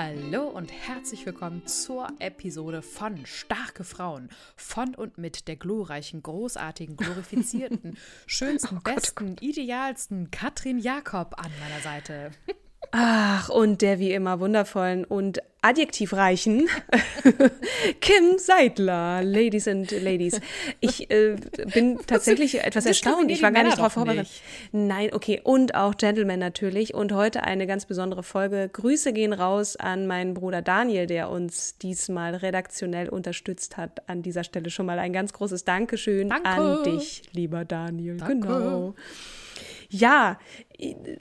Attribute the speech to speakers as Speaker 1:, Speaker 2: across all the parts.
Speaker 1: Hallo und herzlich willkommen zur Episode von Starke Frauen. Von und mit der glorreichen, großartigen, glorifizierten, schönsten,
Speaker 2: Oh Gott, oh
Speaker 1: besten, idealsten Katrin Jakob an meiner Seite.
Speaker 2: Ach, und der wie immer wundervollen und adjektivreichen Kim Seidler, Ladies and Ladies. Ich äh, bin tatsächlich etwas erstaunt. Ich war gar nicht darauf vorbereitet. Nein, okay. Und auch Gentlemen natürlich. Und heute eine ganz besondere Folge. Grüße gehen raus an meinen Bruder Daniel, der uns diesmal redaktionell unterstützt hat. An dieser Stelle schon mal ein ganz großes Dankeschön
Speaker 1: Danke.
Speaker 2: an dich, lieber Daniel.
Speaker 1: Danke.
Speaker 2: Genau. Ja,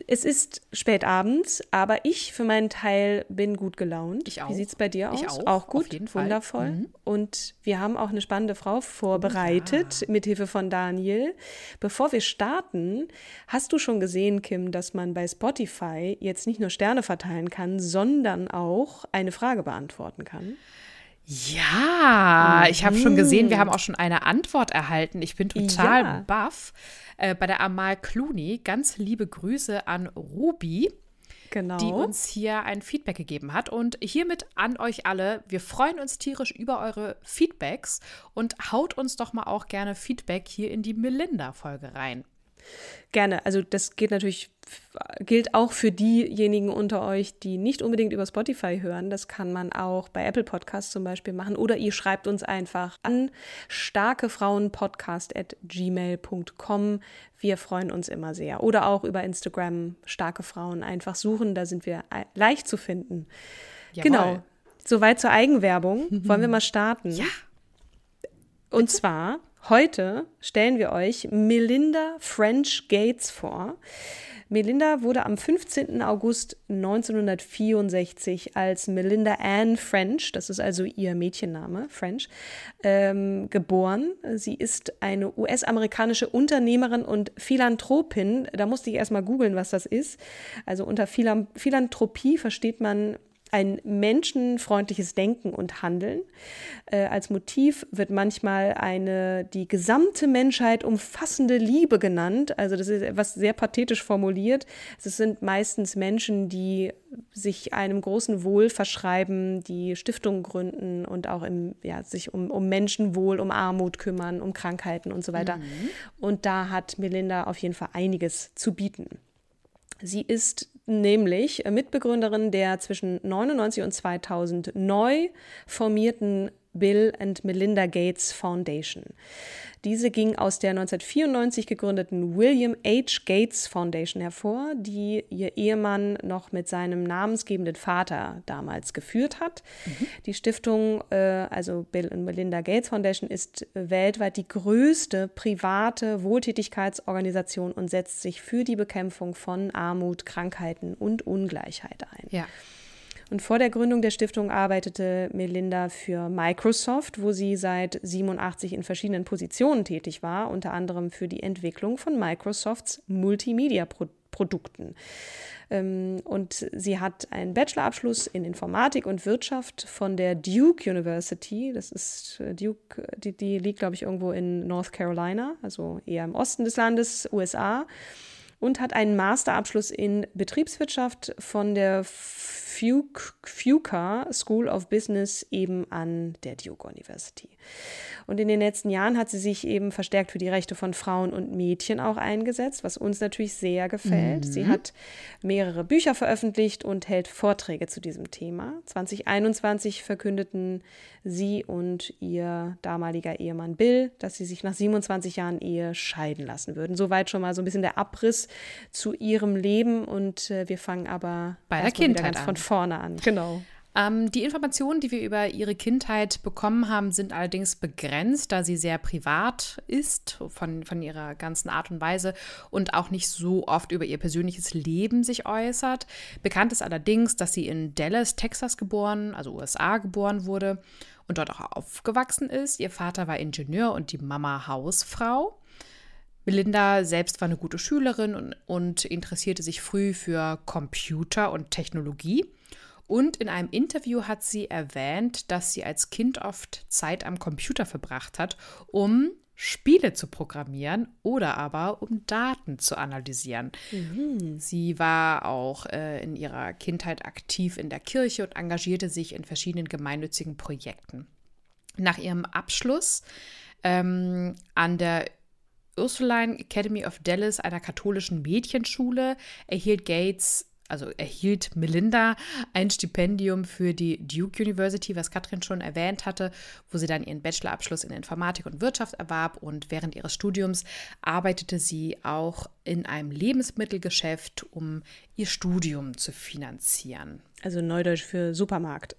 Speaker 2: es ist spät abends, aber ich für meinen Teil bin gut gelaunt.
Speaker 1: Ich auch.
Speaker 2: Wie sieht es bei dir aus?
Speaker 1: Ich auch,
Speaker 2: Auch gut, wundervoll.
Speaker 1: Mhm.
Speaker 2: Und wir haben auch eine spannende Frau vorbereitet, mit Hilfe von Daniel. Bevor wir starten, hast du schon gesehen, Kim, dass man bei Spotify jetzt nicht nur Sterne verteilen kann, sondern auch eine Frage beantworten kann?
Speaker 1: Ja, ich habe schon gesehen,
Speaker 2: Mhm.
Speaker 1: wir haben auch schon eine Antwort erhalten. Ich bin total
Speaker 2: Ja.
Speaker 1: baff. Äh, bei der Amal Clooney, ganz liebe Grüße an Ruby.
Speaker 2: Genau.
Speaker 1: die uns hier ein Feedback gegeben hat. Und hiermit an euch alle, wir freuen uns tierisch über eure Feedbacks und haut uns doch mal auch gerne Feedback hier in die Melinda-Folge rein.
Speaker 2: Gerne. Also das geht natürlich, gilt auch für diejenigen unter euch, die nicht unbedingt über Spotify hören. Das kann man auch bei Apple Podcasts zum Beispiel machen. Oder ihr schreibt uns einfach an starkefrauenpodcast.gmail.com. Wir freuen uns immer sehr. Oder auch über Instagram starke Frauen einfach suchen. Da sind wir ei- leicht zu finden.
Speaker 1: Jawohl.
Speaker 2: Genau. Soweit zur Eigenwerbung. Wollen wir mal starten?
Speaker 1: Ja.
Speaker 2: Und zwar, heute stellen wir euch Melinda French Gates vor. Melinda wurde am 15. August 1964 als Melinda Ann French, das ist also ihr Mädchenname, French, ähm, geboren. Sie ist eine US-amerikanische Unternehmerin und Philanthropin. Da musste ich erstmal googeln, was das ist. Also unter Philan Philanthropie versteht man ein menschenfreundliches Denken und Handeln. Äh, als Motiv wird manchmal eine die gesamte Menschheit umfassende Liebe genannt. Also das ist etwas sehr pathetisch formuliert. Es sind meistens Menschen, die sich einem großen Wohl verschreiben, die Stiftungen gründen und auch im, ja, sich um, um Menschenwohl, um Armut kümmern, um Krankheiten und so weiter. Und da hat Melinda auf jeden Fall einiges zu bieten. Sie ist nämlich Mitbegründerin der zwischen 99 und 2000 neu formierten Bill and Melinda Gates Foundation. Diese ging aus der 1994 gegründeten William H. Gates Foundation hervor, die ihr Ehemann noch mit seinem namensgebenden Vater damals geführt hat. Die Stiftung, äh, also Bill and Melinda Gates Foundation, ist äh, weltweit die größte private Wohltätigkeitsorganisation und setzt sich für die Bekämpfung von Armut, Krankheiten und Ungleichheit ein.
Speaker 1: Ja.
Speaker 2: Und vor der Gründung der Stiftung arbeitete Melinda für Microsoft, wo sie seit 87 in verschiedenen Positionen tätig war, unter anderem für die Entwicklung von Microsofts Multimedia-Produkten. Ähm, Und sie hat einen Bachelorabschluss in Informatik und Wirtschaft von der Duke University. Das ist äh, Duke, die, die liegt, glaube ich, irgendwo in North Carolina, also eher im Osten des Landes, USA und hat einen Masterabschluss in Betriebswirtschaft von der Fuqua School of Business eben an der Duke University. Und in den letzten Jahren hat sie sich eben verstärkt für die Rechte von Frauen und Mädchen auch eingesetzt, was uns natürlich sehr gefällt. Mhm. Sie hat mehrere Bücher veröffentlicht und hält Vorträge zu diesem Thema. 2021 verkündeten sie und ihr damaliger Ehemann Bill, dass sie sich nach 27 Jahren Ehe scheiden lassen würden. Soweit schon mal so ein bisschen der Abriss zu ihrem Leben und äh, wir fangen aber
Speaker 1: bei der Kindheit
Speaker 2: ganz von vorne an. Genau.
Speaker 1: Ähm, die Informationen, die wir über ihre Kindheit bekommen haben, sind allerdings begrenzt, da sie sehr privat ist von, von ihrer ganzen Art und Weise und auch nicht so oft über ihr persönliches Leben sich äußert. Bekannt ist allerdings, dass sie in Dallas, Texas geboren, also USA geboren wurde und dort auch aufgewachsen ist. Ihr Vater war Ingenieur und die Mama Hausfrau. Melinda selbst war eine gute Schülerin und, und interessierte sich früh für Computer und Technologie. Und in einem Interview hat sie erwähnt, dass sie als Kind oft Zeit am Computer verbracht hat, um Spiele zu programmieren oder aber um Daten zu analysieren. Mhm. Sie war auch äh, in ihrer Kindheit aktiv in der Kirche und engagierte sich in verschiedenen gemeinnützigen Projekten. Nach ihrem Abschluss ähm, an der Ursuline Academy of Dallas, einer katholischen Mädchenschule, erhielt Gates also erhielt Melinda ein Stipendium für die Duke University, was Katrin schon erwähnt hatte, wo sie dann ihren Bachelorabschluss in Informatik und Wirtschaft erwarb. Und während ihres Studiums arbeitete sie auch in einem Lebensmittelgeschäft, um ihr Studium zu finanzieren.
Speaker 2: Also Neudeutsch für Supermarkt.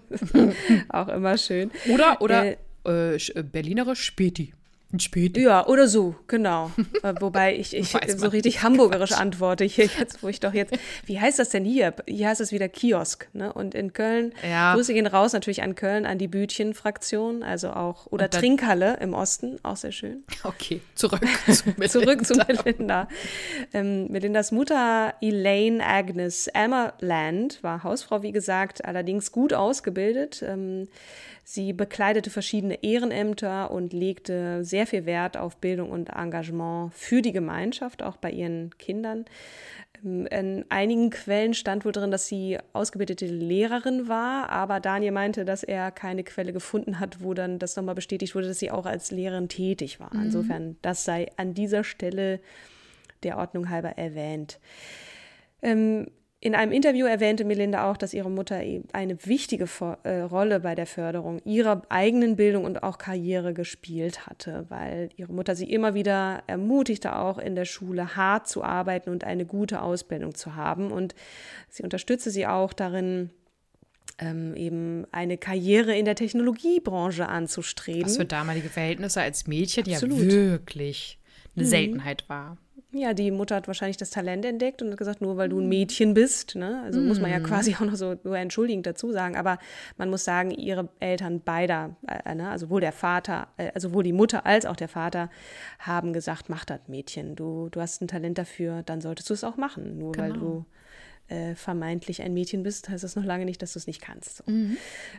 Speaker 2: auch immer schön.
Speaker 1: Oder, oder äh, äh, Berlinerisch Späti.
Speaker 2: Ein Späti. Ja, oder so, genau. Äh, wobei ich, ich so richtig hamburgerisch Quatsch. antworte hier jetzt, wo ich doch jetzt, wie heißt das denn hier? Hier heißt es wieder Kiosk, ne? Und in Köln, ja. Grüße gehen raus natürlich an Köln, an die Bütchen-Fraktion, also auch, oder Trinkhalle im Osten, auch sehr schön.
Speaker 1: Okay, zurück zu Melinda.
Speaker 2: zurück zu Melinda. Ähm, Melindas Mutter Elaine Agnes Emmerland war Hausfrau, wie gesagt, allerdings gut ausgebildet. Ähm, Sie bekleidete verschiedene Ehrenämter und legte sehr viel Wert auf Bildung und Engagement für die Gemeinschaft, auch bei ihren Kindern. Ähm, in einigen Quellen stand wohl drin, dass sie ausgebildete Lehrerin war, aber Daniel meinte, dass er keine Quelle gefunden hat, wo dann das nochmal bestätigt wurde, dass sie auch als Lehrerin tätig war. Mhm. Insofern, das sei an dieser Stelle der Ordnung halber erwähnt. Ähm, in einem Interview erwähnte Melinda auch, dass ihre Mutter eine wichtige äh, Rolle bei der Förderung ihrer eigenen Bildung und auch Karriere gespielt hatte, weil ihre Mutter sie immer wieder ermutigte, auch in der Schule hart zu arbeiten und eine gute Ausbildung zu haben. Und sie unterstützte sie auch darin, ähm, eben eine Karriere in der Technologiebranche anzustreben.
Speaker 1: Was für damalige Verhältnisse als Mädchen Absolut. ja wirklich eine mhm. Seltenheit war.
Speaker 2: Ja, die Mutter hat wahrscheinlich das Talent entdeckt und hat gesagt, nur weil du ein mhm. Mädchen bist, ne? also mm. muss man ja mhm. quasi auch noch so nur entschuldigend dazu sagen, aber man muss sagen, ihre Eltern beider, äh, ne? also sowohl der Vater, äh, also sowohl die Mutter als auch der Vater haben gesagt, mach das Mädchen, du, du hast ein Talent dafür, dann solltest du es auch machen, nur genau. weil du äh, vermeintlich ein Mädchen bist, heißt das noch lange nicht, dass du es nicht kannst. So. Mhm.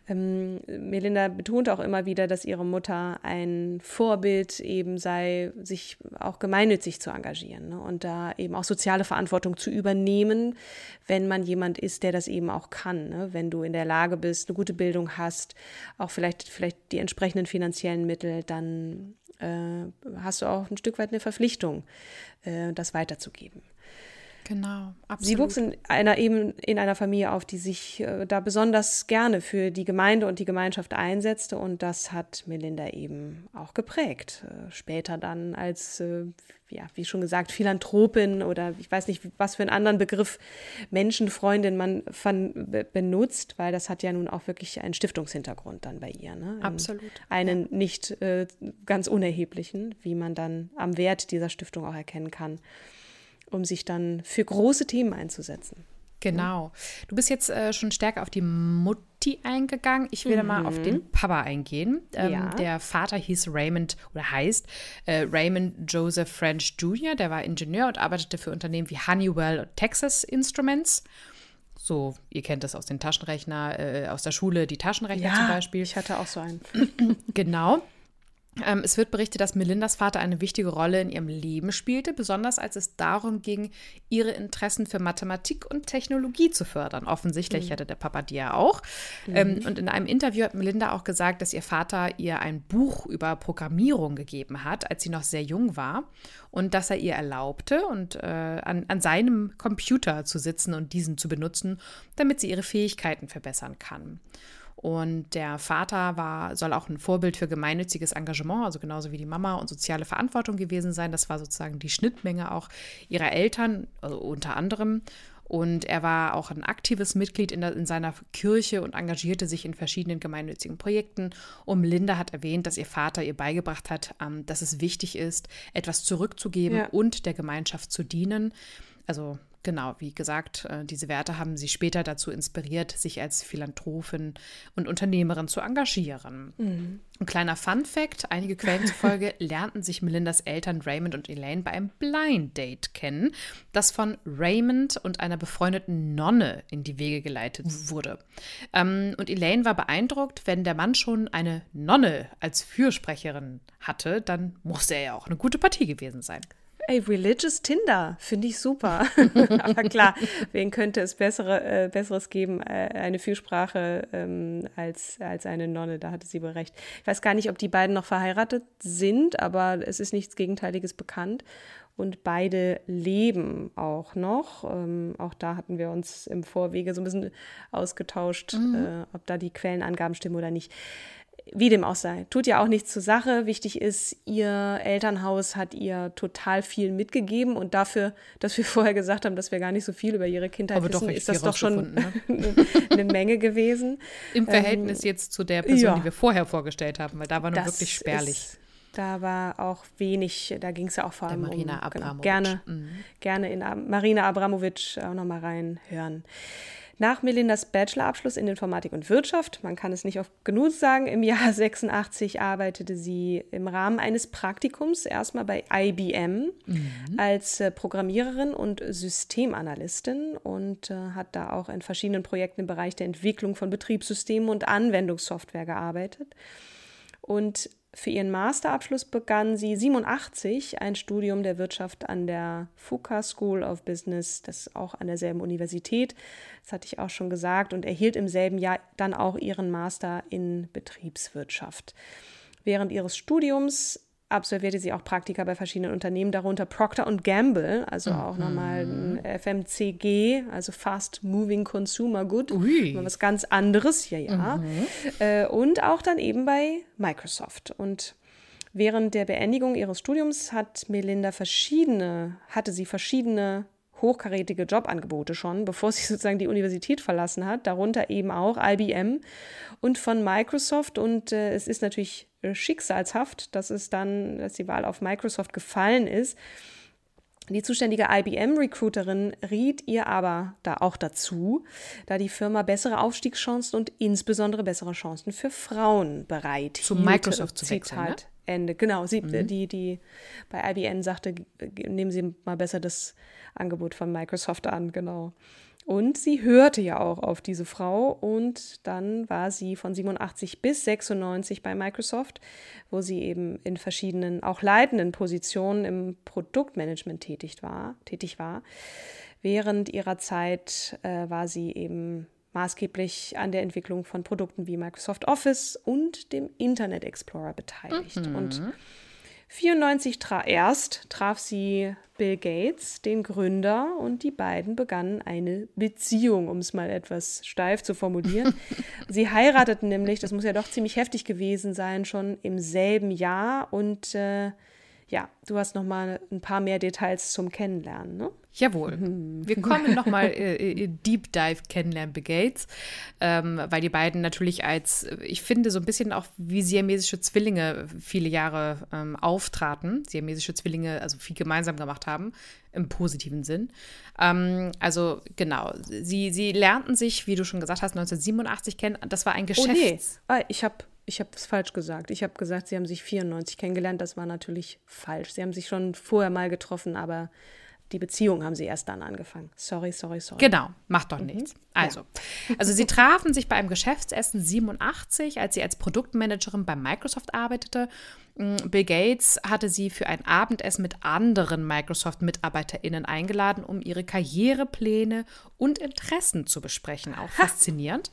Speaker 2: Ähm, Melinda betont auch immer wieder, dass ihre Mutter ein Vorbild eben sei, sich auch gemeinnützig zu engagieren ne? und da eben auch soziale Verantwortung zu übernehmen, wenn man jemand ist, der das eben auch kann. Ne? Wenn du in der Lage bist, eine gute Bildung hast, auch vielleicht, vielleicht die entsprechenden finanziellen Mittel, dann äh, hast du auch ein Stück weit eine Verpflichtung, äh, das weiterzugeben.
Speaker 1: Genau,
Speaker 2: absolut. Sie wuchs in einer, eben in einer Familie auf, die sich äh, da besonders gerne für die Gemeinde und die Gemeinschaft einsetzte und das hat Melinda eben auch geprägt. Äh, später dann als, äh, ja, wie schon gesagt, Philanthropin oder ich weiß nicht, was für einen anderen Begriff Menschenfreundin man von, benutzt, weil das hat ja nun auch wirklich einen Stiftungshintergrund dann bei ihr. Ne?
Speaker 1: Absolut.
Speaker 2: Einen ja. nicht äh, ganz unerheblichen, wie man dann am Wert dieser Stiftung auch erkennen kann um sich dann für große Themen einzusetzen.
Speaker 1: Genau. Du bist jetzt äh, schon stärker auf die Mutti eingegangen. Ich will mhm. mal auf den mhm. Papa eingehen. Ähm, ja. Der Vater hieß Raymond oder heißt äh, Raymond Joseph French Jr. Der war Ingenieur und arbeitete für Unternehmen wie Honeywell und Texas Instruments. So, ihr kennt das aus den Taschenrechner, äh, aus der Schule, die Taschenrechner
Speaker 2: ja,
Speaker 1: zum Beispiel.
Speaker 2: Ich hatte auch so einen.
Speaker 1: genau. Ähm, es wird berichtet, dass Melindas Vater eine wichtige Rolle in ihrem Leben spielte, besonders als es darum ging, ihre Interessen für Mathematik und Technologie zu fördern. Offensichtlich mhm. hatte der Papa die ja auch. Mhm. Ähm, und in einem Interview hat Melinda auch gesagt, dass ihr Vater ihr ein Buch über Programmierung gegeben hat, als sie noch sehr jung war. Und dass er ihr erlaubte, und, äh, an, an seinem Computer zu sitzen und diesen zu benutzen, damit sie ihre Fähigkeiten verbessern kann. Und der Vater war, soll auch ein Vorbild für gemeinnütziges Engagement, also genauso wie die Mama und soziale Verantwortung gewesen sein. Das war sozusagen die Schnittmenge auch ihrer Eltern, also unter anderem. Und er war auch ein aktives Mitglied in, der, in, seiner Kirche und engagierte sich in verschiedenen gemeinnützigen Projekten. Und Linda hat erwähnt, dass ihr Vater ihr beigebracht hat, ähm, dass es wichtig ist, etwas zurückzugeben ja. und der Gemeinschaft zu dienen. Also Genau, wie gesagt, äh, diese Werte haben sie später dazu inspiriert, sich als Philanthropin und Unternehmerin zu engagieren. Mhm. Ein kleiner Fun-Fact: Einige Quellen zufolge lernten sich Melindas Eltern Raymond und Elaine bei einem Blind Date kennen, das von Raymond und einer befreundeten Nonne in die Wege geleitet wurde. Ähm, und Elaine war beeindruckt, wenn der Mann schon eine Nonne als Fürsprecherin hatte, dann musste er ja auch eine gute Partie gewesen sein.
Speaker 2: Ey, Religious Tinder, finde ich super. Aber klar, wen könnte es bessere, äh, Besseres geben, äh, eine Fürsprache ähm, als, als eine Nonne, da hatte sie wohl recht. Ich weiß gar nicht, ob die beiden noch verheiratet sind, aber es ist nichts Gegenteiliges bekannt. Und beide leben auch noch. Ähm, auch da hatten wir uns im Vorwege so ein bisschen ausgetauscht, mhm. äh, ob da die Quellenangaben stimmen oder nicht wie dem auch sei, tut ja auch nichts zur Sache. Wichtig ist, ihr Elternhaus hat ihr total viel mitgegeben und dafür, dass wir vorher gesagt haben, dass wir gar nicht so viel über ihre Kindheit Aber wissen, ist das doch schon ne? eine Menge gewesen.
Speaker 1: Im Verhältnis ähm, jetzt zu der Person, ja, die wir vorher vorgestellt haben, weil da war nur wirklich spärlich. Ist,
Speaker 2: da war auch wenig, da ging es ja auch vor allem Marina um, Abramovic. Genau, gerne, mhm. gerne in Marina Abramovic auch nochmal reinhören. Nach Melindas Bachelorabschluss in Informatik und Wirtschaft, man kann es nicht oft genug sagen, im Jahr 86 arbeitete sie im Rahmen eines Praktikums erstmal bei IBM mhm. als äh, Programmiererin und Systemanalystin und äh, hat da auch in verschiedenen Projekten im Bereich der Entwicklung von Betriebssystemen und Anwendungssoftware gearbeitet. Und für ihren Masterabschluss begann sie 87 ein Studium der Wirtschaft an der Fuqua School of Business, das ist auch an derselben Universität, das hatte ich auch schon gesagt, und erhielt im selben Jahr dann auch ihren Master in Betriebswirtschaft. Während ihres Studiums absolvierte sie auch Praktika bei verschiedenen Unternehmen, darunter Procter Gamble, also mhm. auch nochmal ein FMCG, also Fast Moving Consumer Good, Ui. was ganz anderes, ja, ja. Mhm. Äh, und auch dann eben bei Microsoft. Und während der Beendigung ihres Studiums hat Melinda verschiedene, hatte sie verschiedene hochkarätige Jobangebote schon, bevor sie sozusagen die Universität verlassen hat, darunter eben auch IBM und von Microsoft. Und äh, es ist natürlich äh, schicksalshaft, dass es dann, dass die Wahl auf Microsoft gefallen ist. Die zuständige IBM-Recruiterin riet ihr aber da auch dazu, da die Firma bessere Aufstiegschancen und insbesondere bessere Chancen für Frauen bereit
Speaker 1: Zu Microsoft zu wechseln, ne?
Speaker 2: Ende. Genau, sie, mhm. die, die bei IBM sagte, nehmen Sie mal besser das Angebot von Microsoft an, genau. Und sie hörte ja auch auf diese Frau und dann war sie von 87 bis 96 bei Microsoft, wo sie eben in verschiedenen, auch leitenden Positionen im Produktmanagement tätig war. Tätig war. Während ihrer Zeit äh, war sie eben maßgeblich an der Entwicklung von Produkten wie Microsoft Office und dem Internet Explorer beteiligt. Mhm. Und 94 tra erst traf sie Bill Gates, den Gründer, und die beiden begannen eine Beziehung, um es mal etwas steif zu formulieren. sie heirateten nämlich, das muss ja doch ziemlich heftig gewesen sein, schon im selben Jahr und äh, ja, du hast noch mal ein paar mehr Details zum Kennenlernen, ne?
Speaker 1: Jawohl. Mhm. Wir kommen nochmal äh, äh, Deep Dive kennenlernen Gates, ähm, weil die beiden natürlich als, ich finde, so ein bisschen auch wie siamesische Zwillinge viele Jahre ähm, auftraten. Siamesische Zwillinge, also viel gemeinsam gemacht haben, im positiven Sinn. Ähm, also genau, sie, sie lernten sich, wie du schon gesagt hast, 1987 kennen. Das war ein Geschäft. Oh nee,
Speaker 2: ah, ich habe ich habe es falsch gesagt. Ich habe gesagt, sie haben sich 94 kennengelernt. Das war natürlich falsch. Sie haben sich schon vorher mal getroffen, aber die Beziehung haben sie erst dann angefangen. Sorry, sorry, sorry.
Speaker 1: Genau, macht doch nichts. Also, also sie trafen sich bei einem Geschäftsessen 87, als sie als Produktmanagerin bei Microsoft arbeitete. Mm, Bill Gates hatte sie für ein Abendessen mit anderen Microsoft-MitarbeiterInnen eingeladen, um ihre Karrierepläne und Interessen zu besprechen. Auch faszinierend.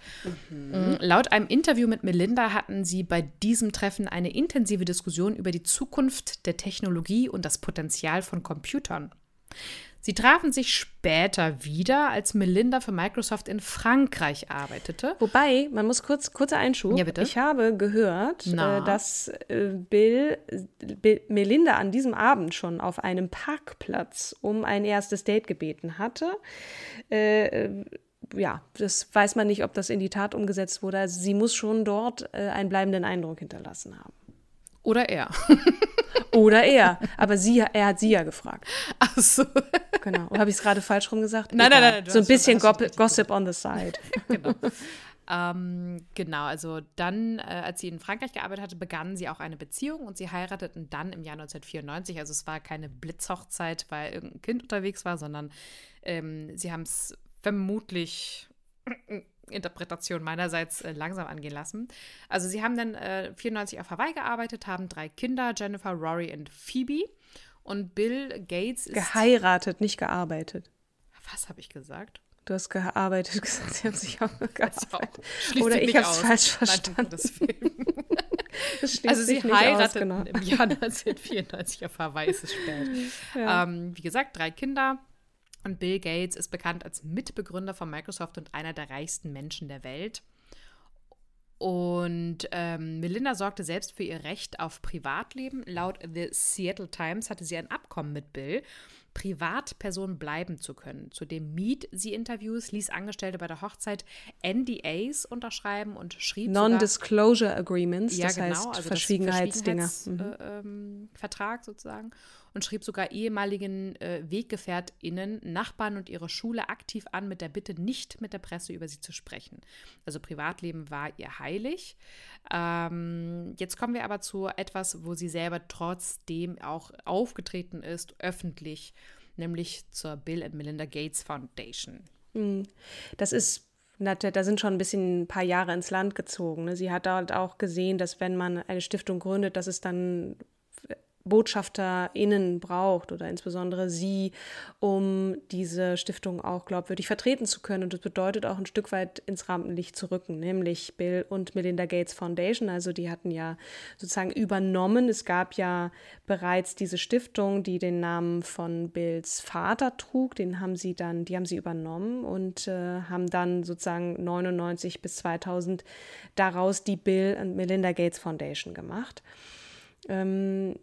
Speaker 1: Mhm. Laut einem Interview mit Melinda hatten sie bei diesem Treffen eine intensive Diskussion über die Zukunft der Technologie und das Potenzial von Computern. Sie trafen sich später wieder, als Melinda für Microsoft in Frankreich arbeitete.
Speaker 2: Wobei, man muss kurz, kurzer Einschub.
Speaker 1: Ja, bitte.
Speaker 2: Ich habe gehört,
Speaker 1: Na?
Speaker 2: äh, dass äh, Bill, Bill Melinda an diesem Abend schon auf einem Parkplatz um ein erstes Date gebeten hatte. Äh, äh, ja, das weiß man nicht, ob das in die Tat umgesetzt wurde. Also sie muss schon dort äh, einen bleibenden Eindruck hinterlassen haben.
Speaker 1: Oder er.
Speaker 2: Oder er. Aber sie, er hat sie ja gefragt.
Speaker 1: Ach so.
Speaker 2: Genau. Oder habe ich es gerade falsch rum gesagt?
Speaker 1: Nein, nein,
Speaker 2: Egal.
Speaker 1: nein, du
Speaker 2: So ein bisschen Gossip on the side.
Speaker 1: genau. ähm, genau, also dann, äh, als sie in Frankreich gearbeitet hatte, begannen sie auch eine Beziehung und sie heirateten dann im Jahr 1994. Also es war keine Blitzhochzeit, weil irgendein Kind unterwegs war, sondern ähm, sie haben es vermutlich Interpretation meinerseits äh, langsam angehen lassen. Also sie haben dann äh, 94 auf Hawaii gearbeitet, haben drei Kinder, Jennifer, Rory und Phoebe. Und Bill Gates ist.
Speaker 2: Geheiratet, nicht gearbeitet.
Speaker 1: Was habe ich gesagt?
Speaker 2: Du hast gearbeitet gesagt, sie haben sich auch
Speaker 1: auch.
Speaker 2: gearbeitet.
Speaker 1: Schließt
Speaker 2: Oder ich hab's
Speaker 1: aus.
Speaker 2: falsch verstanden.
Speaker 1: Also sie
Speaker 2: aus,
Speaker 1: heirateten
Speaker 2: genau.
Speaker 1: im Jahr 1994 auf Hawaii, es ist spät. ähm, wie gesagt, drei Kinder. Und Bill Gates ist bekannt als Mitbegründer von Microsoft und einer der reichsten Menschen der Welt. Und ähm, Melinda sorgte selbst für ihr Recht auf Privatleben. Laut The Seattle Times hatte sie ein Abkommen mit Bill, Privatperson bleiben zu können. Zudem mied sie Interviews, ließ Angestellte bei der Hochzeit NDAs unterschreiben und schrieb sogar-
Speaker 2: Non-Disclosure Agreements,
Speaker 1: ja,
Speaker 2: das
Speaker 1: genau,
Speaker 2: heißt
Speaker 1: also
Speaker 2: Verschwiegenheitsdinger.
Speaker 1: Verschwiegenheits-
Speaker 2: Mhm.
Speaker 1: äh, ähm, Vertrag sozusagen und schrieb sogar ehemaligen äh, WeggefährtInnen, Nachbarn und ihre Schule aktiv an, mit der Bitte, nicht mit der Presse über sie zu sprechen. Also Privatleben war ihr heilig. Ähm, jetzt kommen wir aber zu etwas, wo sie selber trotzdem auch aufgetreten ist, öffentlich, nämlich zur Bill and Melinda Gates Foundation.
Speaker 2: Das ist, da sind schon ein bisschen ein paar Jahre ins Land gezogen. Ne? Sie hat dort auch gesehen, dass wenn man eine Stiftung gründet, dass es dann BotschafterInnen braucht oder insbesondere sie, um diese Stiftung auch glaubwürdig vertreten zu können. Und das bedeutet auch ein Stück weit ins Rampenlicht zu rücken, nämlich Bill und Melinda Gates Foundation. Also die hatten ja sozusagen übernommen. Es gab ja bereits diese Stiftung, die den Namen von Bills Vater trug. Den haben sie dann, die haben sie übernommen und äh, haben dann sozusagen 99 bis 2000 daraus die Bill und Melinda Gates Foundation gemacht ähm,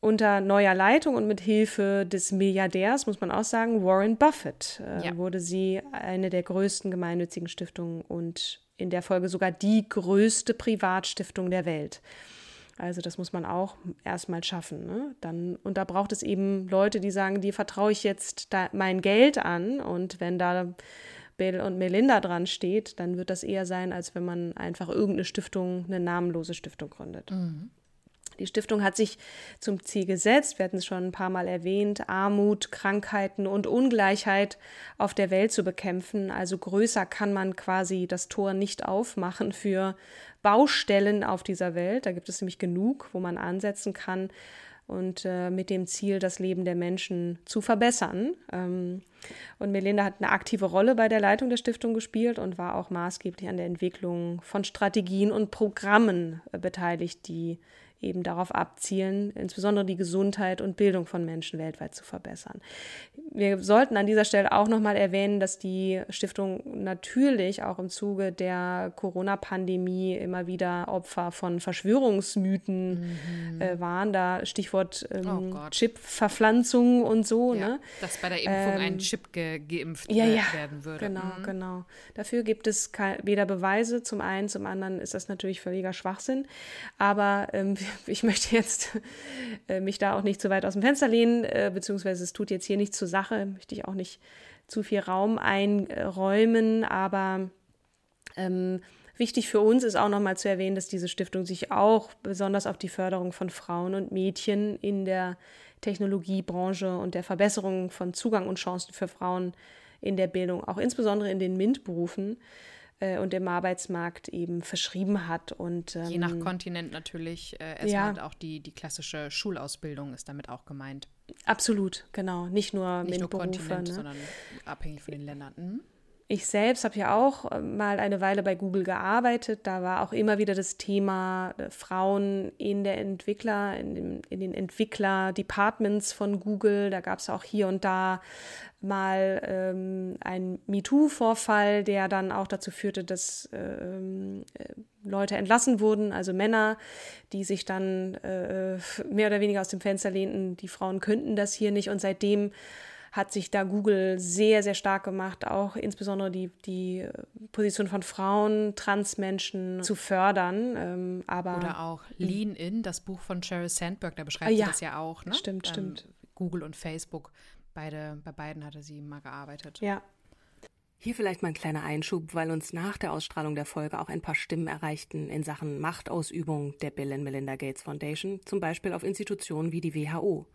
Speaker 2: unter neuer Leitung und mit Hilfe des Milliardärs, muss man auch sagen, Warren Buffett, äh,
Speaker 1: Ja.
Speaker 2: wurde sie eine der größten gemeinnützigen Stiftungen und in der Folge sogar die größte Privatstiftung der Welt. Also das muss man auch erstmal schaffen. Ne? Dann, und da braucht es eben Leute, die sagen, die vertraue ich jetzt mein Geld an. Und wenn da Bill und Melinda dran steht, dann wird das eher sein, als wenn man einfach irgendeine Stiftung, eine namenlose Stiftung gründet. Die Stiftung hat sich zum Ziel gesetzt, wir hatten es schon ein paar Mal erwähnt, Armut, Krankheiten und Ungleichheit auf der Welt zu bekämpfen. Also größer kann man quasi das Tor nicht aufmachen für Baustellen auf dieser Welt. Da gibt es nämlich genug, wo man ansetzen kann und äh, mit dem Ziel, das Leben der Menschen zu verbessern. Ähm, und Melinda hat eine aktive Rolle bei der Leitung der Stiftung gespielt und war auch maßgeblich an der Entwicklung von Strategien und Programmen äh, beteiligt, die eben darauf abzielen, insbesondere die Gesundheit und Bildung von Menschen weltweit zu verbessern. Wir sollten an dieser Stelle auch nochmal erwähnen, dass die Stiftung natürlich auch im Zuge der Corona-Pandemie immer wieder Opfer von Verschwörungsmythen äh, waren. Da Stichwort
Speaker 1: Oh
Speaker 2: ähm,
Speaker 1: Gott.
Speaker 2: Chip-Verpflanzung und so.
Speaker 1: Ja,
Speaker 2: Ne?
Speaker 1: dass bei der Impfung ein Chip ge geimpft
Speaker 2: Ja, ja,
Speaker 1: werden würde.
Speaker 2: Genau,
Speaker 1: Mhm.
Speaker 2: genau. Dafür gibt es weder Beweise zum einen, zum anderen ist das natürlich völliger Schwachsinn. Aber ähm, ich möchte jetzt äh, mich da auch nicht zu weit aus dem Fenster lehnen, äh, beziehungsweise es tut jetzt hier nichts zur Sache, möchte ich auch nicht zu viel Raum einräumen, aber ähm, wichtig für uns ist auch nochmal zu erwähnen, dass diese Stiftung sich auch besonders auf die Förderung von Frauen und Mädchen in der Technologiebranche und der Verbesserung von Zugang und Chancen für Frauen in der Bildung, auch insbesondere in den MINT-Berufen äh, und im Arbeitsmarkt eben verschrieben hat. Und,
Speaker 1: ähm, Je nach Kontinent natürlich äh, erstmal ja. auch die, die klassische Schulausbildung ist damit auch gemeint.
Speaker 2: Absolut, genau. Nicht nur
Speaker 1: Nicht nur Kontinent, ne? sondern abhängig von den Ländern. Mhm.
Speaker 2: Ich selbst habe ja auch äh, mal eine Weile bei Google gearbeitet. Da war auch immer wieder das Thema äh, Frauen in der Entwickler, in, dem, in den Entwickler-Departments von Google. Da gab es auch hier und da mal ähm, einen MeToo-Vorfall, der dann auch dazu führte, dass ähm, äh, Leute entlassen wurden, also Männer, die sich dann äh, mehr oder weniger aus dem Fenster lehnten, die Frauen könnten das hier nicht. Und seitdem hat sich da Google sehr, sehr stark gemacht, auch insbesondere die, die Position von Frauen, Transmenschen zu fördern. Ähm, aber
Speaker 1: Oder auch Lean In, das Buch von Sheryl Sandberg, da beschreibt ja, sie das ja auch. Ne?
Speaker 2: Stimmt, ähm, stimmt.
Speaker 1: Google und Facebook Beide, bei beiden hatte sie mal gearbeitet.
Speaker 2: Ja.
Speaker 3: Hier vielleicht mal ein kleiner Einschub, weil uns nach der Ausstrahlung der Folge auch ein paar Stimmen erreichten in Sachen Machtausübung der Bill and Melinda Gates Foundation, zum Beispiel auf Institutionen wie die WHO.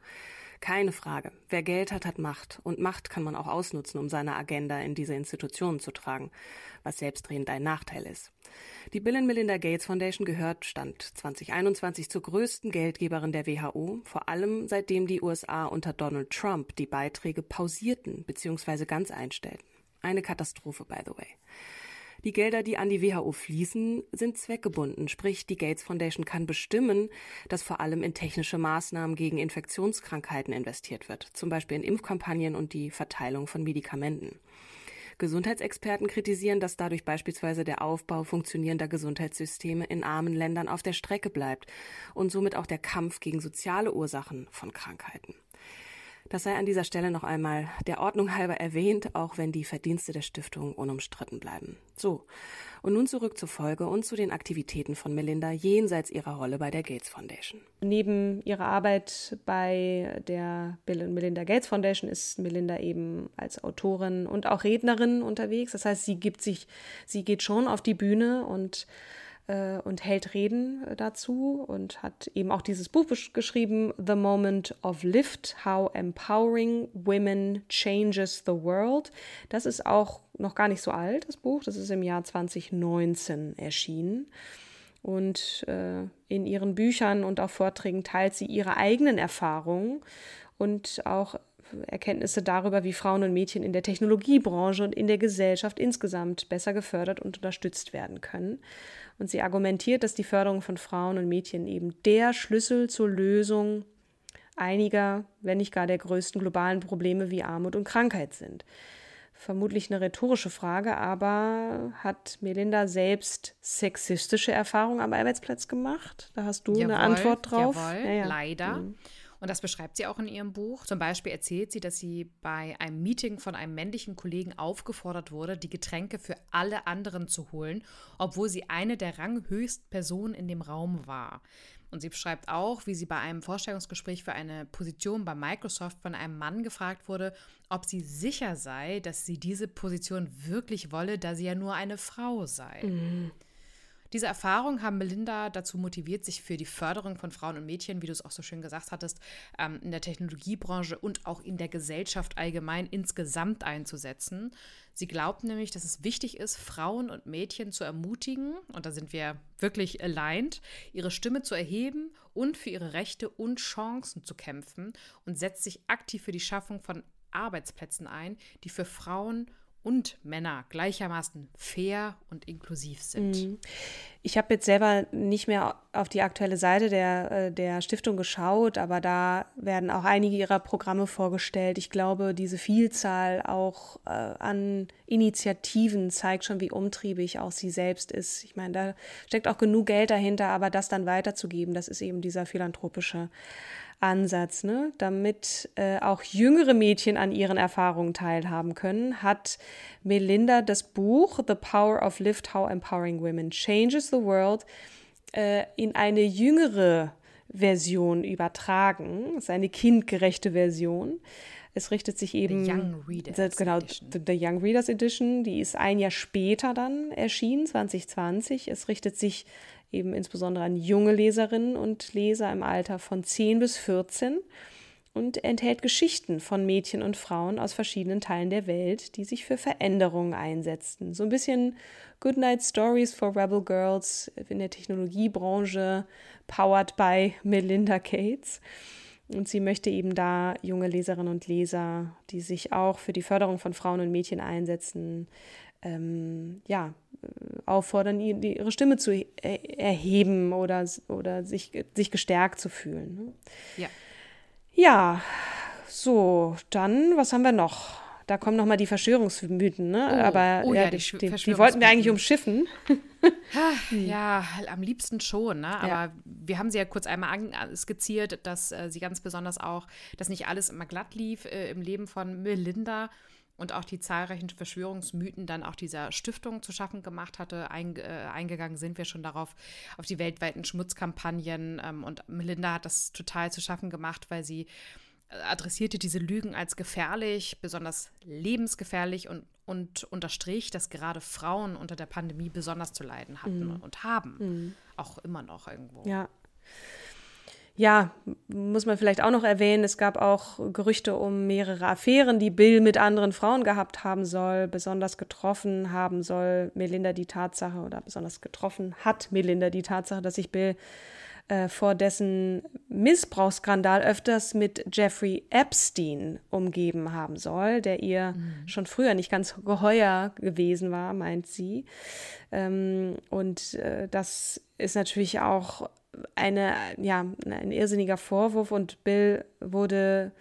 Speaker 3: Keine Frage. Wer Geld hat, hat Macht. Und Macht kann man auch ausnutzen, um seine Agenda in diese Institutionen zu tragen, was selbstredend ein Nachteil ist. Die Bill and Melinda Gates Foundation gehört, Stand 2021, zur größten Geldgeberin der WHO, vor allem seitdem die USA unter Donald Trump die Beiträge pausierten bzw. ganz einstellten. Eine Katastrophe, by the way. Die Gelder, die an die WHO fließen, sind zweckgebunden, sprich die Gates Foundation kann bestimmen, dass vor allem in technische Maßnahmen gegen Infektionskrankheiten investiert wird, zum Beispiel in Impfkampagnen und die Verteilung von Medikamenten. Gesundheitsexperten kritisieren, dass dadurch beispielsweise der Aufbau funktionierender Gesundheitssysteme in armen Ländern auf der Strecke bleibt und somit auch der Kampf gegen soziale Ursachen von Krankheiten. Das sei an dieser Stelle noch einmal der Ordnung halber erwähnt, auch wenn die Verdienste der Stiftung unumstritten bleiben. So, und nun zurück zur Folge und zu den Aktivitäten von Melinda jenseits ihrer Rolle bei der Gates Foundation.
Speaker 2: Neben ihrer Arbeit bei der Bill und Melinda Gates Foundation ist Melinda eben als Autorin und auch Rednerin unterwegs. Das heißt, sie gibt sich, sie geht schon auf die Bühne und äh, und hält Reden äh, dazu und hat eben auch dieses Buch geschrieben, The Moment of Lift, How Empowering Women Changes the World. Das ist auch noch gar nicht so alt, das Buch. Das ist im Jahr 2019 erschienen. Und äh, in ihren Büchern und auch Vorträgen teilt sie ihre eigenen Erfahrungen und auch Erkenntnisse darüber, wie Frauen und Mädchen in der Technologiebranche und in der Gesellschaft insgesamt besser gefördert und unterstützt werden können. Und sie argumentiert, dass die Förderung von Frauen und Mädchen eben der Schlüssel zur Lösung einiger, wenn nicht gar der größten globalen Probleme wie Armut und Krankheit sind. Vermutlich eine rhetorische Frage, aber hat Melinda selbst sexistische Erfahrungen am Arbeitsplatz gemacht? Da hast du jawohl, eine Antwort drauf.
Speaker 1: Jawohl, ja, ja. leider. Mhm. Und das beschreibt sie auch in ihrem Buch. Zum Beispiel erzählt sie, dass sie bei einem Meeting von einem männlichen Kollegen aufgefordert wurde, die Getränke für alle anderen zu holen, obwohl sie eine der ranghöchsten Personen in dem Raum war. Und sie beschreibt auch, wie sie bei einem Vorstellungsgespräch für eine Position bei Microsoft von einem Mann gefragt wurde, ob sie sicher sei, dass sie diese Position wirklich wolle, da sie ja nur eine Frau sei. Mhm. Diese Erfahrungen haben Melinda dazu motiviert, sich für die Förderung von Frauen und Mädchen, wie du es auch so schön gesagt hattest, ähm, in der Technologiebranche und auch in der Gesellschaft allgemein insgesamt einzusetzen. Sie glaubt nämlich, dass es wichtig ist, Frauen und Mädchen zu ermutigen, und da sind wir wirklich aligned, ihre Stimme zu erheben und für ihre Rechte und Chancen zu kämpfen und setzt sich aktiv für die Schaffung von Arbeitsplätzen ein, die für Frauen und Männer gleichermaßen fair und inklusiv sind. Mhm.
Speaker 2: Ich habe jetzt selber nicht mehr auf die aktuelle Seite der, äh, der Stiftung geschaut, aber da werden auch einige ihrer Programme vorgestellt. Ich glaube, diese Vielzahl auch äh, an Initiativen zeigt schon, wie umtriebig auch sie selbst ist. Ich meine, da steckt auch genug Geld dahinter, aber das dann weiterzugeben, das ist eben dieser philanthropische Ansatz, ne? damit äh, auch jüngere Mädchen an ihren Erfahrungen teilhaben können, hat Melinda das Buch The Power of Lift, How Empowering Women Changes the World äh, in eine jüngere Version übertragen. Das ist eine kindgerechte Version. Es richtet sich eben.
Speaker 1: The Young Readers
Speaker 2: genau, Edition. The Young Readers Edition, die ist ein Jahr später dann erschienen, 2020. Es richtet sich eben insbesondere an junge Leserinnen und Leser im Alter von 10 bis 14. und enthält Geschichten von Mädchen und Frauen aus verschiedenen Teilen der Welt, die sich für Veränderungen einsetzten. So ein bisschen Goodnight Stories for Rebel Girls in der Technologiebranche, powered by Melinda Gates. Und sie möchte eben da junge Leserinnen und Leser, die sich auch für die Förderung von Frauen und Mädchen einsetzen, ähm, ja, auffordern, ihre Stimme zu erheben oder, oder sich, sich gestärkt zu fühlen. Ne?
Speaker 1: Ja.
Speaker 2: Ja, so, dann, was haben wir noch? Da kommen noch mal die Verschwörungsmythen, ne?
Speaker 1: Oh,
Speaker 2: Aber
Speaker 1: oh
Speaker 2: ja,
Speaker 1: ja, die
Speaker 2: die, die, wollten wir eigentlich umschiffen.
Speaker 1: Ja, am liebsten schon, ne? Aber
Speaker 2: Ja.
Speaker 1: wir haben sie ja kurz einmal äh, skizziert, dass äh, sie ganz besonders auch, dass nicht alles immer glatt lief äh, im Leben von Melinda und auch die zahlreichen Verschwörungsmythen dann auch dieser Stiftung zu schaffen gemacht hatte. Ein, äh, eingegangen sind wir schon darauf, auf die weltweiten Schmutzkampagnen. Ähm, und Melinda hat das total zu schaffen gemacht, weil sie adressierte diese Lügen als gefährlich, besonders lebensgefährlich und, und unterstrich, dass gerade Frauen unter der Pandemie besonders zu leiden hatten und haben. Auch immer noch irgendwo.
Speaker 2: Ja. Ja, muss man vielleicht auch noch erwähnen, es gab auch Gerüchte um mehrere Affären, die Bill mit anderen Frauen gehabt haben soll, besonders getroffen haben soll Melinda die Tatsache oder besonders getroffen hat Melinda die Tatsache, dass sich Bill äh, vor dessen Missbrauchsskandal öfters mit Jeffrey Epstein umgeben haben soll, der ihr schon früher nicht ganz geheuer gewesen war, meint sie. Ähm, und äh, das ist natürlich auch eine, ja, ein irrsinniger Vorwurf und Bill wurde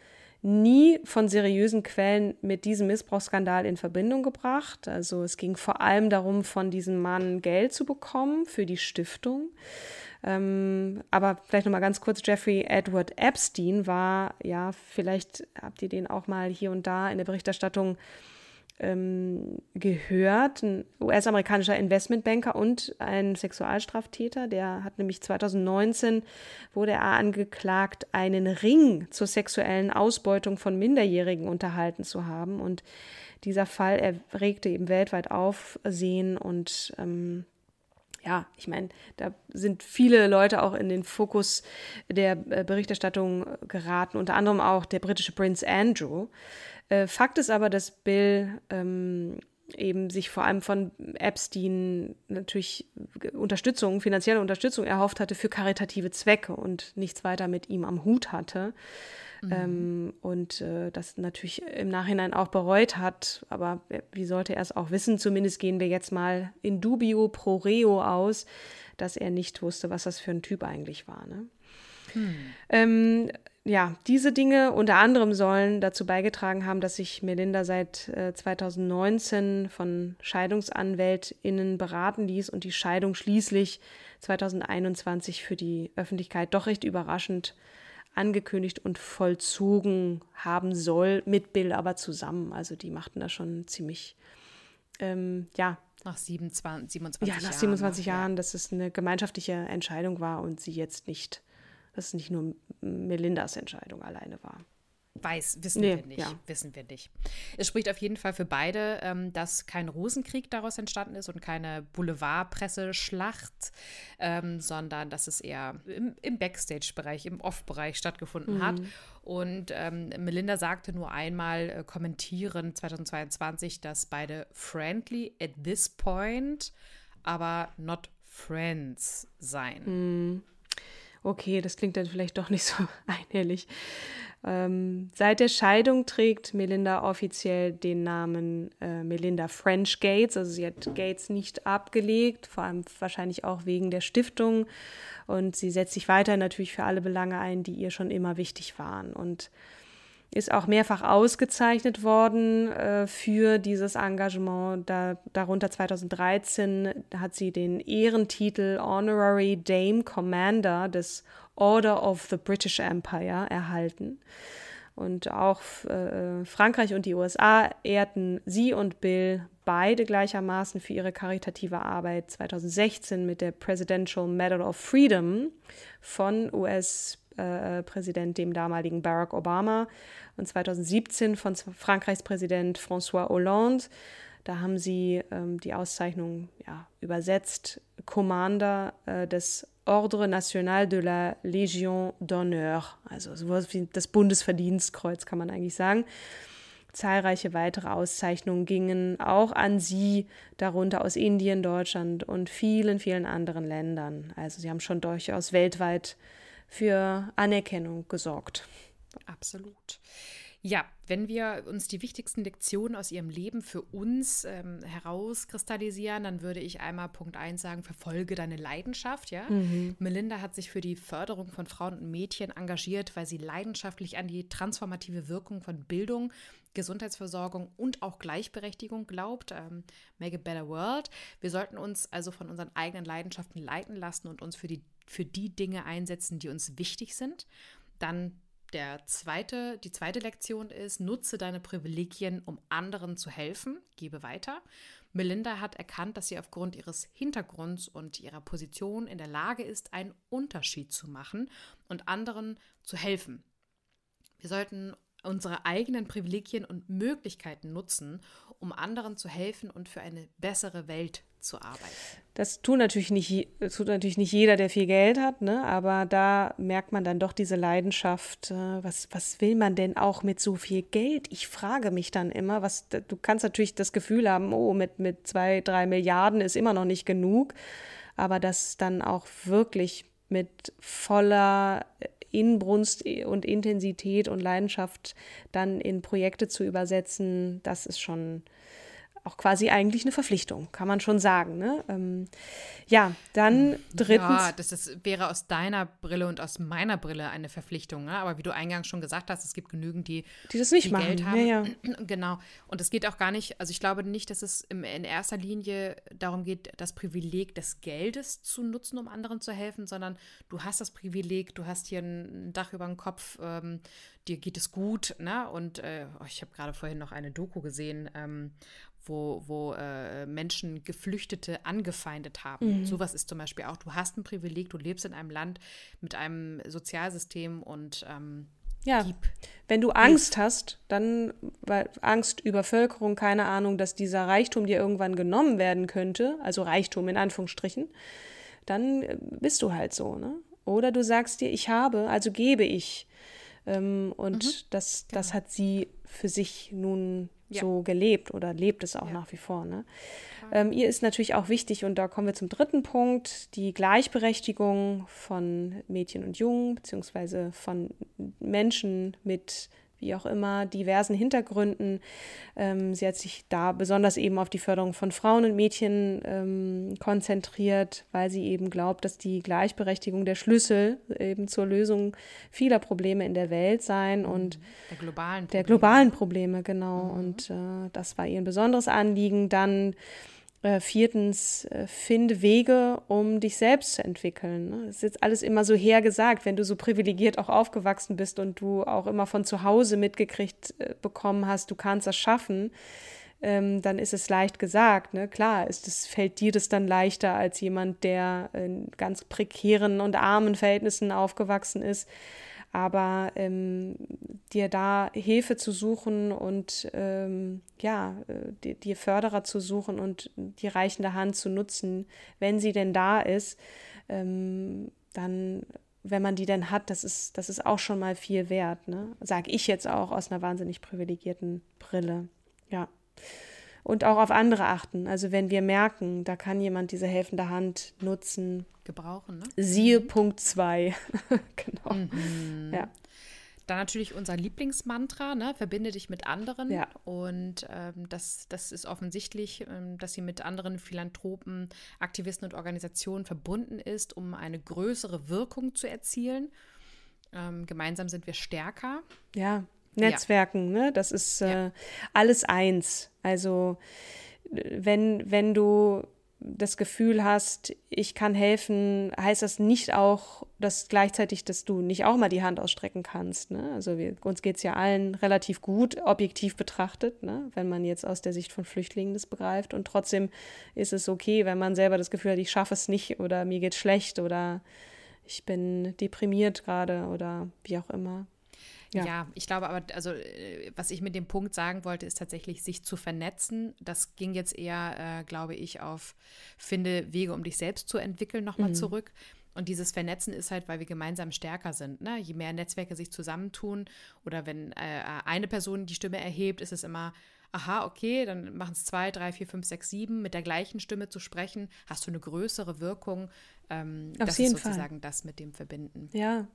Speaker 2: nie von seriösen Quellen mit diesem Missbrauchsskandal in Verbindung gebracht. Also es ging vor allem darum, von diesem Mann Geld zu bekommen für die Stiftung. Ähm, aber vielleicht noch mal ganz kurz, Jeffrey Edward Epstein war, ja, vielleicht habt ihr den auch mal hier und da in der Berichterstattung ähm, gehört, ein US-amerikanischer Investmentbanker und ein Sexualstraftäter. Der hat nämlich 2019 wurde er angeklagt, einen Ring zur sexuellen Ausbeutung von Minderjährigen unterhalten zu haben. Und dieser Fall erregte eben weltweit Aufsehen und ähm, ja, ich meine, da sind viele Leute auch in den Fokus der äh, Berichterstattung geraten, unter anderem auch der britische Prince Andrew. Äh, Fakt ist aber, dass Bill ähm, eben sich vor allem von Epstein natürlich Unterstützung, finanzielle Unterstützung erhofft hatte für karitative Zwecke und nichts weiter mit ihm am Hut hatte. Ähm, und äh, das natürlich im Nachhinein auch bereut hat. Aber wie sollte er es auch wissen? Zumindest gehen wir jetzt mal in dubio pro reo aus, dass er nicht wusste, was das für ein Typ eigentlich war. Ne? Ähm, ja, diese Dinge unter anderem sollen dazu beigetragen haben, dass sich Melinda seit äh, 2019 von ScheidungsanwältInnen beraten ließ und die Scheidung schließlich 2021 für die Öffentlichkeit doch recht überraschend angekündigt und vollzogen haben soll, mit Bill aber zusammen. Also die machten das schon ziemlich, ähm, ja,
Speaker 1: Nach 27, 27
Speaker 2: ja,
Speaker 1: Jahren.
Speaker 2: nach 27
Speaker 1: ne?
Speaker 2: Jahren, dass es eine gemeinschaftliche Entscheidung war und sie jetzt nicht, dass es nicht nur Melindas Entscheidung alleine war.
Speaker 1: Weiß, wissen
Speaker 2: Nee,
Speaker 1: wir nicht.
Speaker 2: ja.
Speaker 1: Wissen wir nicht. Es spricht auf jeden Fall für beide, ähm, dass kein Rosenkrieg daraus entstanden ist und keine Boulevardpresseschlacht, ähm, sondern dass es eher im, im Backstage-Bereich, im Off-Bereich stattgefunden hat. Und ähm, Melinda sagte nur einmal äh, kommentierend 2022, dass beide friendly at this point, aber not friends seien.
Speaker 2: Okay, das klingt dann vielleicht doch nicht so einhellig. Ähm, seit der Scheidung trägt Melinda offiziell den Namen äh, Melinda French Gates. Also sie hat Gates nicht abgelegt, vor allem wahrscheinlich auch wegen der Stiftung. Und sie setzt sich weiter natürlich für alle Belange ein, die ihr schon immer wichtig waren. Und ist auch mehrfach ausgezeichnet worden äh, für dieses Engagement. Da, darunter 2013 hat sie den Ehrentitel Honorary Dame Commander des Order of the British Empire erhalten. Und auch äh, Frankreich und die USA ehrten sie und Bill beide gleichermaßen für ihre karitative Arbeit 2016 mit der Presidential Medal of Freedom von US-Präsident, dem damaligen Barack Obama, und 2017 von Frankreichs Präsident François Hollande. Da haben sie ähm, die Auszeichnung ja, übersetzt, Commander äh, des Ordre National de la Légion d'Honneur, also sowas wie das Bundesverdienstkreuz, kann man eigentlich sagen. Zahlreiche weitere Auszeichnungen gingen auch an sie, darunter aus Indien, Deutschland und vielen, vielen anderen Ländern. Also sie haben schon durchaus weltweit für Anerkennung gesorgt.
Speaker 1: Absolut. Ja, wenn wir uns die wichtigsten Lektionen aus ihrem Leben für uns ähm, herauskristallisieren, dann würde ich einmal Punkt 1 sagen, verfolge deine Leidenschaft. Ja? Mhm. Melinda hat sich für die Förderung von Frauen und Mädchen engagiert, weil sie leidenschaftlich an die transformative Wirkung von Bildung, Gesundheitsversorgung und auch Gleichberechtigung glaubt. Ähm, make a better world. Wir sollten uns also von unseren eigenen Leidenschaften leiten lassen und uns für die, für die Dinge einsetzen, die uns wichtig sind. Dann der zweite, die zweite Lektion ist, nutze deine Privilegien, um anderen zu helfen, gebe weiter. Melinda hat erkannt, dass sie aufgrund ihres Hintergrunds und ihrer Position in der Lage ist, einen Unterschied zu machen und anderen zu helfen. Wir sollten unsere eigenen Privilegien und Möglichkeiten nutzen, um anderen zu helfen und für eine bessere Welt zu arbeiten.
Speaker 2: Das tut natürlich nicht, tut natürlich nicht jeder, der viel Geld hat, ne? aber da merkt man dann doch diese Leidenschaft. Äh, was, was will man denn auch mit so viel Geld? Ich frage mich dann immer, was, du kannst natürlich das Gefühl haben, oh, mit, mit zwei, drei Milliarden ist immer noch nicht genug, aber das dann auch wirklich mit voller Inbrunst und Intensität und Leidenschaft dann in Projekte zu übersetzen, das ist schon auch quasi eigentlich eine Verpflichtung, kann man schon sagen. Ne? Ähm, ja, dann drittens. Ja,
Speaker 1: das ist, wäre aus deiner Brille und aus meiner Brille eine Verpflichtung. Ne? Aber wie du eingangs schon gesagt hast, es gibt genügend, die,
Speaker 2: die das nicht
Speaker 1: die
Speaker 2: machen.
Speaker 1: Geld haben.
Speaker 2: Ja, ja.
Speaker 1: Genau. Und es geht auch gar nicht, also ich glaube nicht, dass es in erster Linie darum geht, das Privileg des Geldes zu nutzen, um anderen zu helfen, sondern du hast das Privileg, du hast hier ein Dach über dem Kopf, ähm, dir geht es gut. Ne? Und äh, oh, ich habe gerade vorhin noch eine Doku gesehen, ähm, wo, wo äh, Menschen Geflüchtete angefeindet haben. Mhm. Sowas ist zum Beispiel auch, du hast ein Privileg, du lebst in einem Land mit einem Sozialsystem und ähm,
Speaker 2: ja, gib, wenn du Angst hast, dann, weil Angst, Übervölkerung, keine Ahnung, dass dieser Reichtum dir irgendwann genommen werden könnte, also Reichtum in Anführungsstrichen, dann äh, bist du halt so, ne? Oder du sagst dir, ich habe, also gebe ich. Ähm, und mhm. das, das genau. hat sie für sich nun ja. so gelebt oder lebt es auch ja. nach wie vor. Ne? Ähm, ihr ist natürlich auch wichtig, und da kommen wir zum dritten Punkt, die Gleichberechtigung von Mädchen und Jungen, beziehungsweise von Menschen mit wie auch immer, diversen Hintergründen. Ähm, sie hat sich da besonders eben auf die Förderung von Frauen und Mädchen ähm, konzentriert, weil sie eben glaubt, dass die Gleichberechtigung der Schlüssel eben zur Lösung vieler Probleme in der Welt sein und
Speaker 1: der globalen
Speaker 2: Probleme, der globalen Probleme genau. Mhm. Und äh, das war ihr ein besonderes Anliegen. Dann äh, viertens, äh, finde Wege, um dich selbst zu entwickeln. Ne? Das ist jetzt alles immer so hergesagt, wenn du so privilegiert auch aufgewachsen bist und du auch immer von zu Hause mitgekriegt äh, bekommen hast, du kannst das schaffen, ähm, dann ist es leicht gesagt. Ne? Klar, ist es, fällt dir das dann leichter als jemand, der in ganz prekären und armen Verhältnissen aufgewachsen ist aber ähm, dir da Hilfe zu suchen und ähm, ja, äh, dir Förderer zu suchen und die reichende Hand zu nutzen, wenn sie denn da ist, ähm, dann, wenn man die denn hat, das ist, das ist auch schon mal viel wert, ne? Sag ich jetzt auch aus einer wahnsinnig privilegierten Brille. Ja und auch auf andere achten. Also wenn wir merken, da kann jemand diese helfende Hand nutzen.
Speaker 1: Gebrauchen, ne?
Speaker 2: Siehe mhm. Punkt 2. genau.
Speaker 1: Mhm. Ja. Dann natürlich unser Lieblingsmantra, ne? verbinde dich mit anderen.
Speaker 2: Ja.
Speaker 1: Und ähm, das, das ist offensichtlich, ähm, dass sie mit anderen Philanthropen, Aktivisten und Organisationen verbunden ist, um eine größere Wirkung zu erzielen. Ähm, gemeinsam sind wir stärker.
Speaker 2: Ja, Netzwerken, ja. ne? Das ist äh, alles eins. Also wenn, wenn du das Gefühl hast, ich kann helfen, heißt das nicht auch, dass gleichzeitig, dass du nicht auch mal die Hand ausstrecken kannst. Ne? Also wir, uns geht es ja allen relativ gut, objektiv betrachtet, ne? wenn man jetzt aus der Sicht von Flüchtlingen das begreift. Und trotzdem ist es okay, wenn man selber das Gefühl hat, ich schaffe es nicht oder mir geht schlecht oder ich bin deprimiert gerade oder wie auch immer.
Speaker 1: Ja. ja. ich glaube aber, also äh, was ich mit dem Punkt sagen wollte, ist tatsächlich, sich zu vernetzen. Das ging jetzt eher, äh, glaube ich, auf finde Wege, um dich selbst zu entwickeln, nochmal mhm. zurück. Und dieses Vernetzen ist halt, weil wir gemeinsam stärker sind. Ne? Je mehr Netzwerke sich zusammentun oder wenn äh, eine Person die Stimme erhebt, ist es immer, aha, okay, dann machen es zwei, drei, vier, fünf, sechs, sieben, mit der gleichen Stimme zu sprechen, hast du eine größere Wirkung. Ähm,
Speaker 2: Auf
Speaker 1: das
Speaker 2: jeden
Speaker 1: ist sozusagen
Speaker 2: Fall.
Speaker 1: das mit dem Verbinden.
Speaker 2: Ja.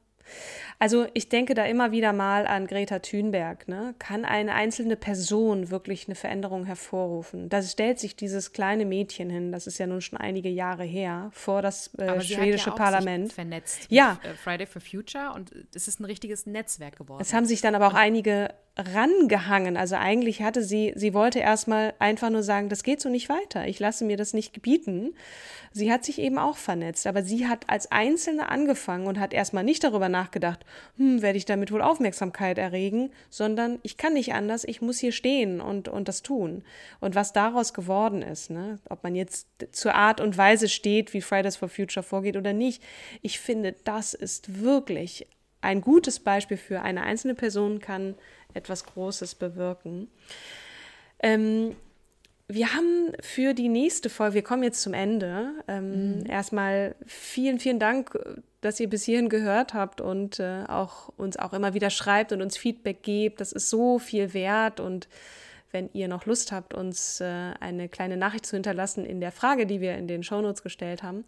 Speaker 2: Also ich denke da immer wieder mal an Greta Thunberg. Ne? Kann eine einzelne Person wirklich eine Veränderung hervorrufen? Da stellt sich dieses kleine Mädchen hin, das ist ja nun schon einige Jahre her, vor das äh, schwedische
Speaker 1: ja auch
Speaker 2: Parlament.
Speaker 1: Vernetzt
Speaker 2: Ja.
Speaker 1: äh, Friday for Future und es ist ein richtiges Netzwerk geworden.
Speaker 2: Es haben sich dann aber auch einige rangehangen. Also eigentlich hatte sie, sie wollte erstmal einfach nur sagen, das geht so nicht weiter. Ich lasse mir das nicht gebieten. Sie hat sich eben auch vernetzt, aber sie hat als Einzelne angefangen und hat erstmal nicht darüber nachgedacht, hm, werde ich damit wohl Aufmerksamkeit erregen, sondern ich kann nicht anders, ich muss hier stehen und, und das tun. Und was daraus geworden ist, ne? ob man jetzt zur Art und Weise steht, wie Fridays for Future vorgeht oder nicht, ich finde, das ist wirklich ein gutes Beispiel für eine einzelne Person kann etwas Großes bewirken. Ähm, wir haben für die nächste Folge, wir kommen jetzt zum Ende. Ähm, Erstmal vielen, vielen Dank, dass ihr bis hierhin gehört habt und äh, auch uns auch immer wieder schreibt und uns Feedback gebt. Das ist so viel wert und wenn ihr noch Lust habt, uns äh, eine kleine Nachricht zu hinterlassen in der Frage, die wir in den Shownotes gestellt haben,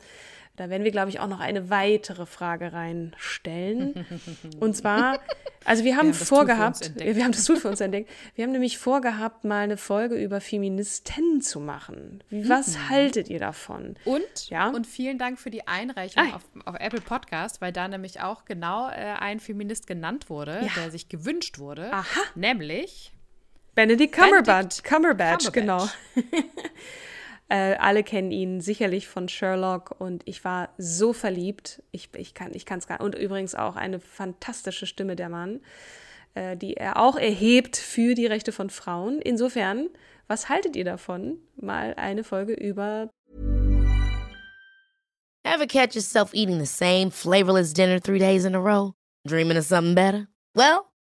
Speaker 2: da werden wir, glaube ich, auch noch eine weitere Frage reinstellen. Und zwar, also wir haben,
Speaker 1: haben für uns
Speaker 2: vorgehabt, wir haben das Tool für uns entdeckt, wir haben nämlich vorgehabt, mal eine Folge über Feministinnen zu machen. Wie, was haltet ihr davon?
Speaker 1: Und,
Speaker 2: Ja?
Speaker 1: und vielen Dank für die Einreichung
Speaker 2: Ah.
Speaker 1: auf, auf Apple Podcast, weil da nämlich auch genau äh, ein Feminist genannt wurde,
Speaker 2: Ja.
Speaker 1: der sich gewünscht wurde.
Speaker 2: Aha.
Speaker 1: Nämlich
Speaker 2: Benedict Cumberbatch,
Speaker 1: Benedict
Speaker 2: Cumberbatch, genau. Äh, alle kennen ihn sicherlich von Sherlock und ich war so verliebt. Ich, ich kann es gar nicht. Und übrigens auch eine fantastische Stimme der Mann, äh, die er auch erhebt für die Rechte von Frauen. Insofern, was haltet ihr davon? Mal eine Folge über
Speaker 4: Ever catch yourself eating the same flavorless dinner three days in a row? Dreaming of something better? Well,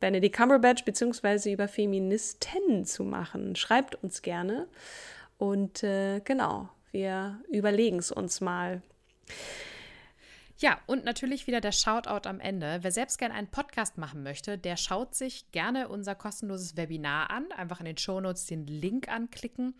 Speaker 2: Benedict Cumberbatch beziehungsweise über Feministen zu machen. Schreibt uns gerne. Und äh, genau, wir überlegen es uns mal.
Speaker 1: Ja, und natürlich wieder der Shoutout am Ende. Wer selbst gerne einen Podcast machen möchte, der schaut sich gerne unser kostenloses Webinar an. Einfach in den Shownotes den Link anklicken.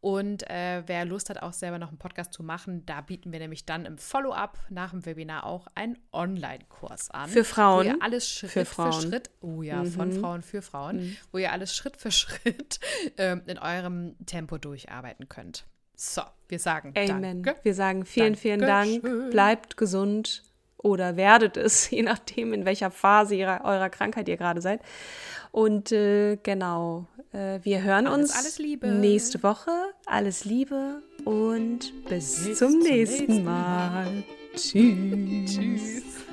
Speaker 1: Und äh, wer Lust hat, auch selber noch einen Podcast zu machen, da bieten wir nämlich dann im Follow-up nach dem Webinar auch einen Online-Kurs an.
Speaker 2: Für Frauen?
Speaker 1: Wo ihr alles Schritt
Speaker 2: Für
Speaker 1: für,
Speaker 2: Frauen. Mhm.
Speaker 1: Schritt, oh ja, von Frauen für Frauen, wo ihr alles Schritt für Schritt ähm, in eurem Tempo durcharbeiten könnt. So, wir sagen
Speaker 2: Amen.
Speaker 1: Danke.
Speaker 2: Wir sagen vielen, vielen Dank.
Speaker 1: Dankeschön.
Speaker 2: Bleibt gesund oder werdet es, je nachdem, in welcher Phase ihrer, eurer Krankheit ihr gerade seid. Und äh, genau, äh, wir hören
Speaker 1: Alles,
Speaker 2: uns
Speaker 1: alles
Speaker 2: nächste Woche. Alles Liebe und bis,
Speaker 1: Bis
Speaker 2: zum
Speaker 1: zum
Speaker 2: nächsten
Speaker 1: nächsten
Speaker 2: Mal. Tschüss.
Speaker 1: Tschüss.